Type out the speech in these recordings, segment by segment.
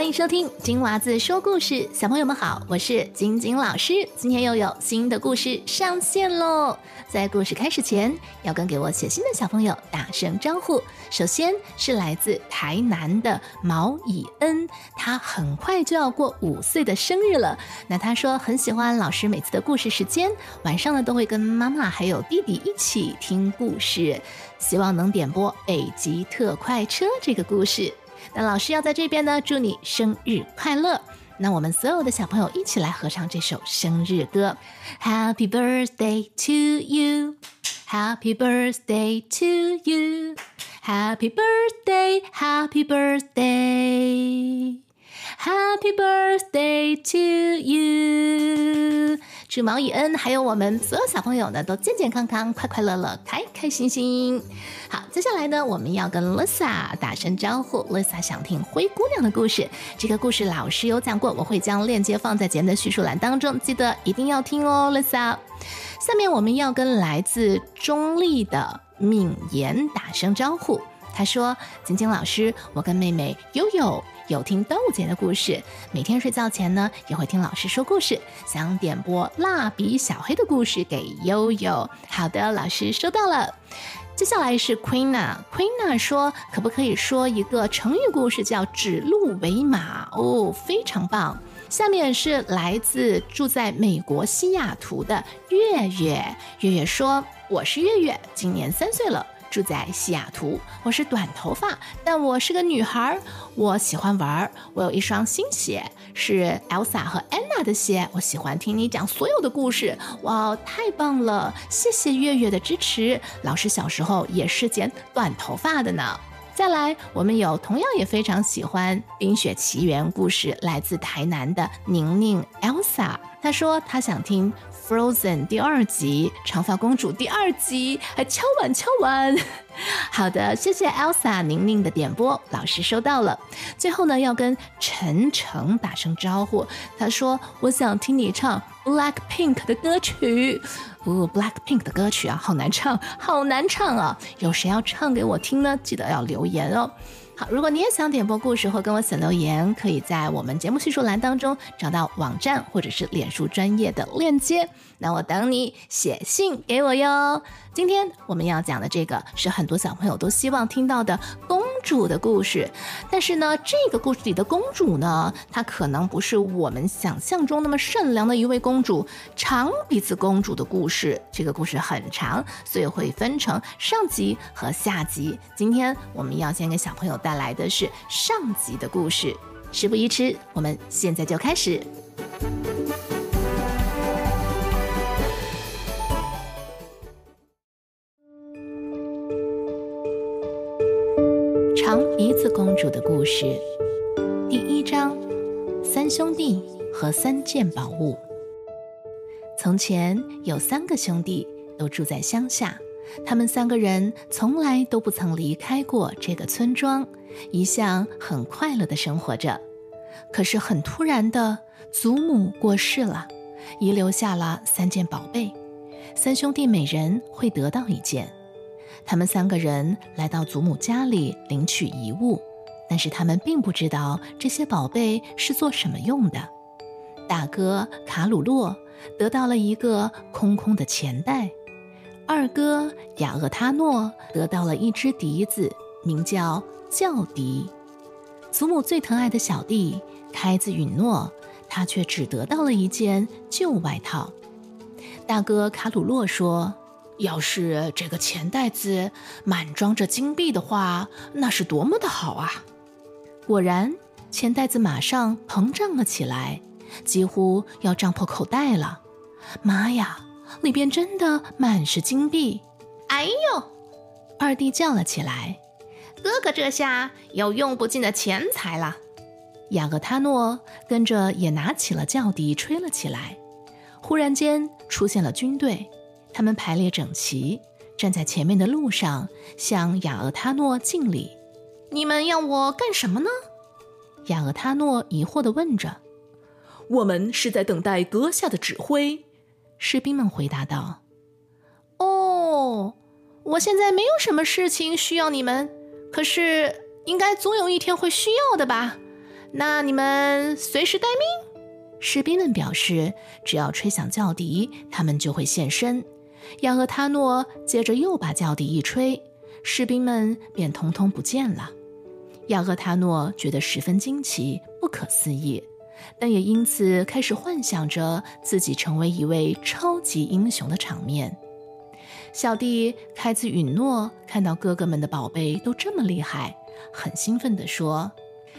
欢迎收听金娃子说故事，小朋友们好，我是晶晶老师。今天又有新的故事上线喽！在故事开始前，要跟给我写信的小朋友打声招呼。首先是来自台南的毛以恩，他很快就要过五岁的生日了。那他说很喜欢老师每次的故事时间，晚上呢都会跟妈妈还有弟弟一起听故事，希望能点播《北极特快车》这个故事。那老师要在这边呢，祝你生日快乐！那我们所有的小朋友一起来合唱这首生日歌：Happy birthday to you，Happy birthday to you，Happy birthday，Happy birthday Happy birthday to you。祝毛以恩还有我们所有小朋友呢都健健康康、快快乐乐、开开心心。好，接下来呢，我们要跟 Lisa 打声招呼。Lisa 想听灰姑娘的故事，这个故事老师有讲过，我会将链接放在节目的叙述栏当中，记得一定要听哦，Lisa。下面我们要跟来自中立的敏言打声招呼。他说：“晶晶老师，我跟妹妹悠悠。”有听端午节的故事，每天睡觉前呢也会听老师说故事。想点播蜡笔小黑的故事给悠悠。好的，老师收到了。接下来是 Queena，Queena 说可不可以说一个成语故事叫指鹿为马？哦，非常棒。下面是来自住在美国西雅图的月月，月月说我是月月，今年三岁了。住在西雅图，我是短头发，但我是个女孩。我喜欢玩儿，我有一双新鞋，是 Elsa 和 Anna 的鞋。我喜欢听你讲所有的故事，哇，太棒了！谢谢月月的支持。老师小时候也是剪短头发的呢。再来，我们有同样也非常喜欢《冰雪奇缘》故事，来自台南的宁宁 Elsa，她说她想听。Frozen 第二集，长发公主第二集，还敲碗敲碗。好的，谢谢 Elsa 宁宁的点播，老师收到了。最后呢，要跟陈诚打声招呼，他说我想听你唱 Black Pink 的歌曲。哦，Black Pink 的歌曲啊，好难唱，好难唱啊！有谁要唱给我听呢？记得要留言哦。好，如果你也想点播故事或跟我写留言，可以在我们节目叙述栏当中找到网站或者是脸书专业的链接。那我等你写信给我哟。今天我们要讲的这个是很多小朋友都希望听到的公主的故事，但是呢，这个故事里的公主呢，她可能不是我们想象中那么善良的一位公主。长鼻子公主的故事，这个故事很长，所以会分成上集和下集。今天我们要先给小朋友带来的是上集的故事。事不宜迟，我们现在就开始。主的故事，第一章：三兄弟和三件宝物。从前有三个兄弟，都住在乡下。他们三个人从来都不曾离开过这个村庄，一向很快乐的生活着。可是很突然的，祖母过世了，遗留下了三件宝贝。三兄弟每人会得到一件。他们三个人来到祖母家里领取遗物，但是他们并不知道这些宝贝是做什么用的。大哥卡鲁洛得到了一个空空的钱袋，二哥雅厄他诺得到了一只笛子，名叫教笛。祖母最疼爱的小弟开子允诺，他却只得到了一件旧外套。大哥卡鲁洛说。要是这个钱袋子满装着金币的话，那是多么的好啊！果然，钱袋子马上膨胀了起来，几乎要胀破口袋了。妈呀，里边真的满是金币！哎呦，二弟叫了起来：“哥哥这下有用不尽的钱财了。”雅各他诺跟着也拿起了轿笛，吹了起来。忽然间，出现了军队。他们排列整齐，站在前面的路上，向雅厄他诺敬礼。你们要我干什么呢？雅厄他诺疑惑地问着。我们是在等待阁下的指挥。士兵们回答道。哦，我现在没有什么事情需要你们，可是应该总有一天会需要的吧？那你们随时待命。士兵们表示，只要吹响叫笛，他们就会现身。亚厄他诺接着又把叫笛一吹，士兵们便通通不见了。亚赫塔诺觉得十分惊奇，不可思议，但也因此开始幻想着自己成为一位超级英雄的场面。小弟开兹允诺看到哥哥们的宝贝都这么厉害，很兴奋地说：“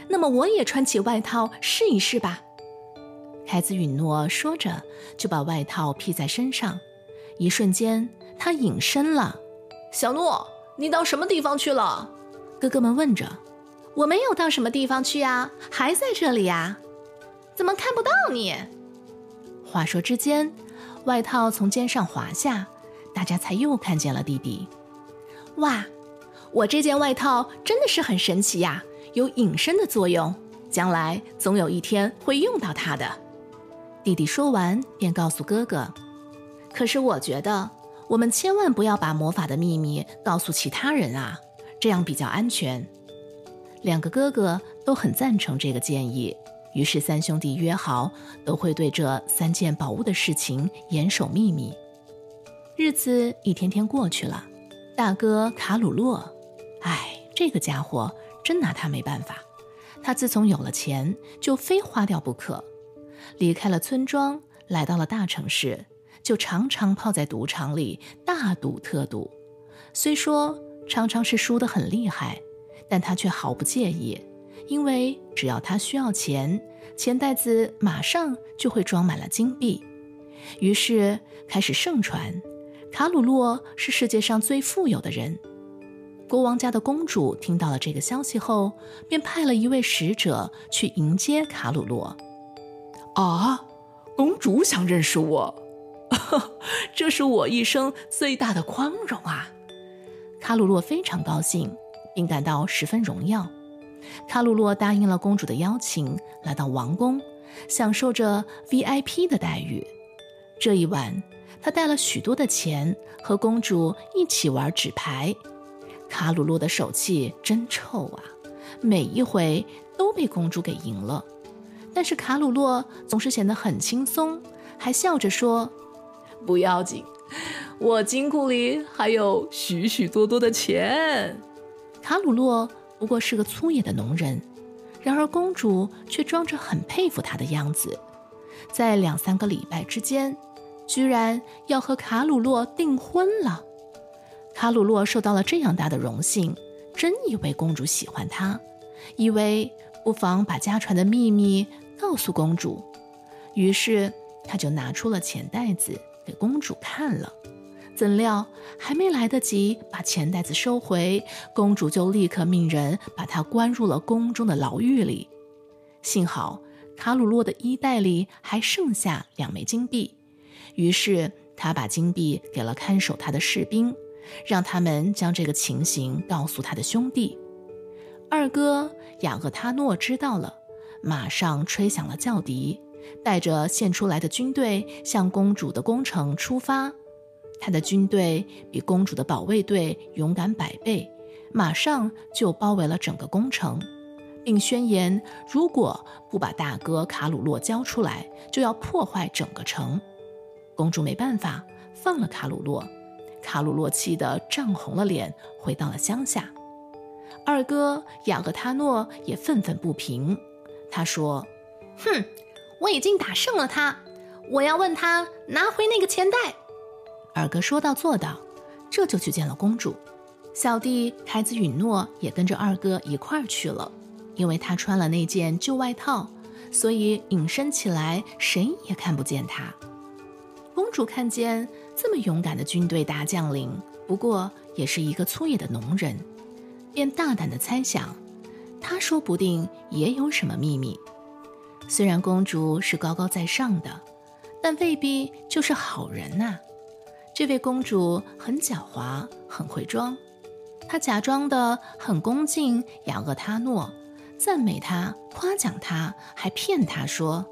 那么我也穿起外套试一试吧。”开兹允诺说着，就把外套披在身上。一瞬间，他隐身了。小诺，你到什么地方去了？哥哥们问着。我没有到什么地方去呀，还在这里呀。怎么看不到你？话说之间，外套从肩上滑下。大家才又看见了弟弟。哇，我这件外套真的是很神奇呀，有隐身的作用，将来总有一天会用到它的。弟弟说完，便告诉哥哥：“可是我觉得，我们千万不要把魔法的秘密告诉其他人啊，这样比较安全。”两个哥哥都很赞成这个建议，于是三兄弟约好，都会对这三件宝物的事情严守秘密。日子一天天过去了，大哥卡鲁洛，哎，这个家伙真拿他没办法。他自从有了钱，就非花掉不可。离开了村庄，来到了大城市，就常常泡在赌场里大赌特赌。虽说常常是输得很厉害，但他却毫不介意，因为只要他需要钱，钱袋子马上就会装满了金币。于是开始盛传。卡鲁洛是世界上最富有的人。国王家的公主听到了这个消息后，便派了一位使者去迎接卡鲁洛。啊，公主想认识我，这是我一生最大的光荣啊！卡鲁洛非常高兴，并感到十分荣耀。卡鲁洛答应了公主的邀请，来到王宫，享受着 VIP 的待遇。这一晚。他带了许多的钱，和公主一起玩纸牌。卡鲁洛的手气真臭啊，每一回都被公主给赢了。但是卡鲁洛总是显得很轻松，还笑着说：“不要紧，我金库里还有许许多多的钱。”卡鲁洛不过是个粗野的农人，然而公主却装着很佩服他的样子。在两三个礼拜之间。居然要和卡鲁洛订婚了，卡鲁洛受到了这样大的荣幸，真以为公主喜欢他，以为不妨把家传的秘密告诉公主，于是他就拿出了钱袋子给公主看了。怎料还没来得及把钱袋子收回，公主就立刻命人把他关入了宫中的牢狱里。幸好卡鲁洛的衣袋里还剩下两枚金币。于是他把金币给了看守他的士兵，让他们将这个情形告诉他的兄弟。二哥雅各他诺知道了，马上吹响了叫笛，带着献出来的军队向公主的宫城出发。他的军队比公主的保卫队勇敢百倍，马上就包围了整个宫城，并宣言：如果不把大哥卡鲁洛交出来，就要破坏整个城。公主没办法，放了卡鲁洛。卡鲁洛气得涨红了脸，回到了乡下。二哥雅各他诺也愤愤不平。他说：“哼，我已经打胜了他，我要问他拿回那个钱袋。”二哥说到做到，这就去见了公主。小弟开子允诺也跟着二哥一块儿去了，因为他穿了那件旧外套，所以隐身起来，谁也看不见他。公主看见这么勇敢的军队大将领，不过也是一个粗野的农人，便大胆的猜想，他说不定也有什么秘密。虽然公主是高高在上的，但未必就是好人呐。这位公主很狡猾，很会装。她假装的很恭敬雅厄他诺，赞美他，夸奖他，还骗他说，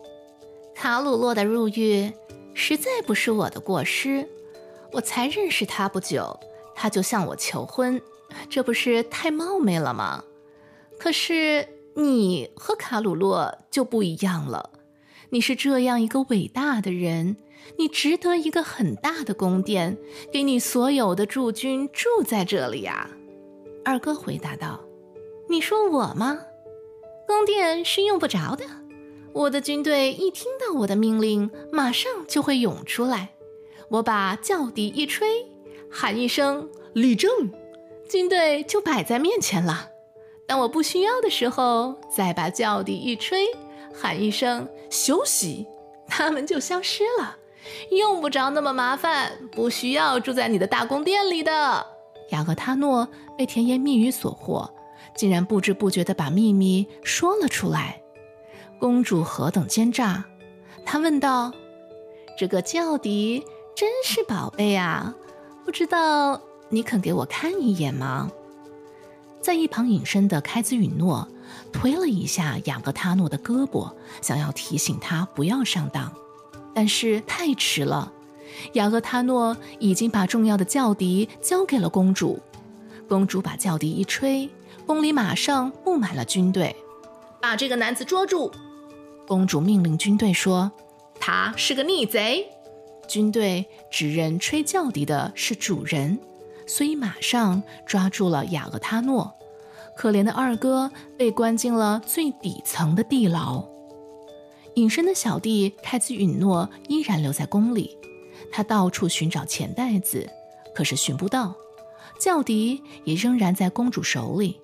卡鲁洛的入狱。实在不是我的过失，我才认识他不久，他就向我求婚，这不是太冒昧了吗？可是你和卡鲁洛就不一样了。你是这样一个伟大的人，你值得一个很大的宫殿，给你所有的驻军住在这里呀。”二哥回答道。“你说我吗？宫殿是用不着的。我的军队一听到我的命令，马上就会涌出来。我把轿笛一吹，喊一声‘立正’，军队就摆在面前了。当我不需要的时候，再把轿笛一吹。”喊一声休息，他们就消失了，用不着那么麻烦，不需要住在你的大宫殿里的。雅各他诺被甜言蜜语所惑，竟然不知不觉地把秘密说了出来。公主何等奸诈！她问道：“这个轿笛真是宝贝啊，不知道你肯给我看一眼吗？”在一旁隐身的开兹允诺。推了一下雅各他诺的胳膊，想要提醒他不要上当，但是太迟了。雅各他诺已经把重要的教笛交给了公主。公主把教笛一吹，宫里马上布满了军队。把这个男子捉住！公主命令军队说：“他是个逆贼。”军队指认吹教笛的是主人，所以马上抓住了雅各他诺。可怜的二哥被关进了最底层的地牢，隐身的小弟开兹允诺依然留在宫里，他到处寻找钱袋子，可是寻不到，教笛也仍然在公主手里，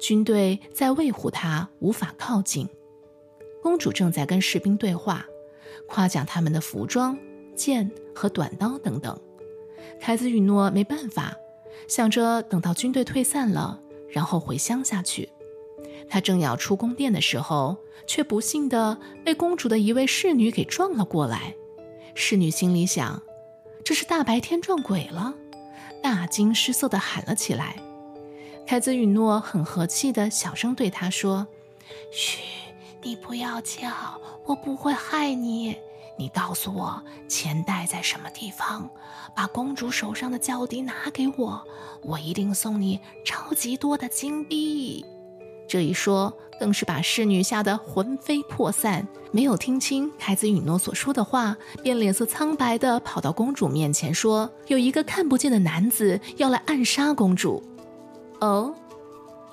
军队在维护他，无法靠近。公主正在跟士兵对话，夸奖他们的服装、剑和短刀等等。凯兹允诺没办法，想着等到军队退散了。然后回乡下去。他正要出宫殿的时候，却不幸的被公主的一位侍女给撞了过来。侍女心里想：这是大白天撞鬼了，大惊失色的喊了起来。凯子允诺很和气的小声对她说：“嘘，你不要叫，我不会害你。你告诉我钱袋在什么地方，把公主手上的轿笛拿给我。”我一定送你超级多的金币。这一说，更是把侍女吓得魂飞魄散，没有听清凯子允诺所说的话，便脸色苍白地跑到公主面前说：“有一个看不见的男子要来暗杀公主。”哦，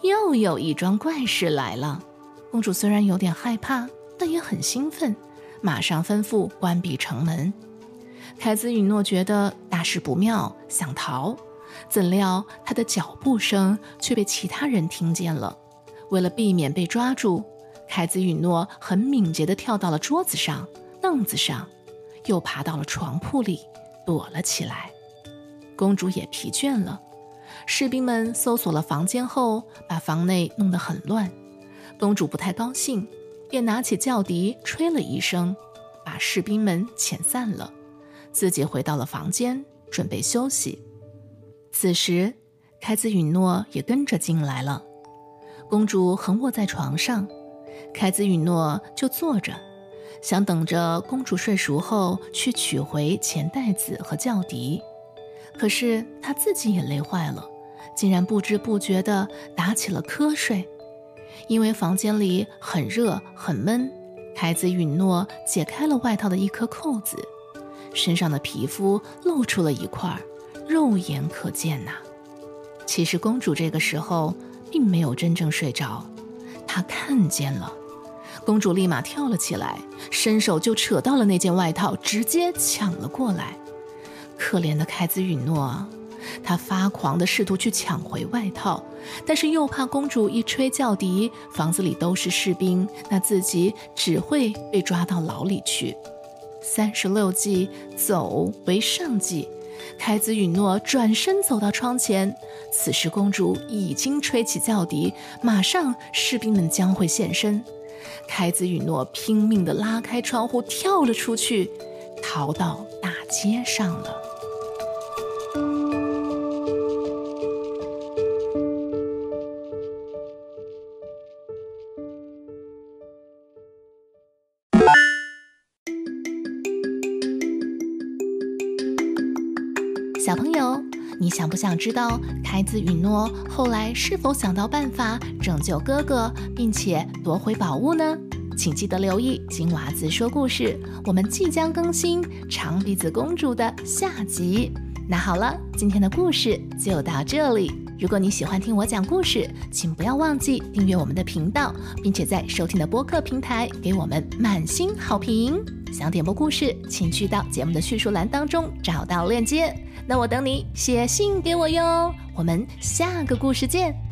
又有一桩怪事来了。公主虽然有点害怕，但也很兴奋，马上吩咐关闭城门。凯子允诺觉得大事不妙，想逃。怎料他的脚步声却被其他人听见了。为了避免被抓住，凯子允诺很敏捷地跳到了桌子上、凳子上，又爬到了床铺里躲了起来。公主也疲倦了。士兵们搜索了房间后，把房内弄得很乱。公主不太高兴，便拿起轿笛吹了一声，把士兵们遣散了，自己回到了房间，准备休息。此时，开子允诺也跟着进来了。公主横卧在床上，开子允诺就坐着，想等着公主睡熟后去取回钱袋子和轿笛。可是他自己也累坏了，竟然不知不觉地打起了瞌睡。因为房间里很热很闷，开子允诺解开了外套的一颗扣子，身上的皮肤露出了一块。肉眼可见呐，其实公主这个时候并没有真正睡着，她看见了。公主立马跳了起来，伸手就扯到了那件外套，直接抢了过来。可怜的凯子允诺，他发狂地试图去抢回外套，但是又怕公主一吹叫笛，房子里都是士兵，那自己只会被抓到牢里去。三十六计，走为上计。凯子允诺转身走到窗前，此时公主已经吹起叫笛，马上士兵们将会现身。凯子允诺拼命地拉开窗户，跳了出去，逃到大街上了。想知道太子允诺后来是否想到办法拯救哥哥，并且夺回宝物呢？请记得留意金娃子说故事，我们即将更新长鼻子公主的下集。那好了，今天的故事就到这里。如果你喜欢听我讲故事，请不要忘记订阅我们的频道，并且在收听的播客平台给我们满星好评。想点播故事，请去到节目的叙述栏当中找到链接。那我等你写信给我哟。我们下个故事见。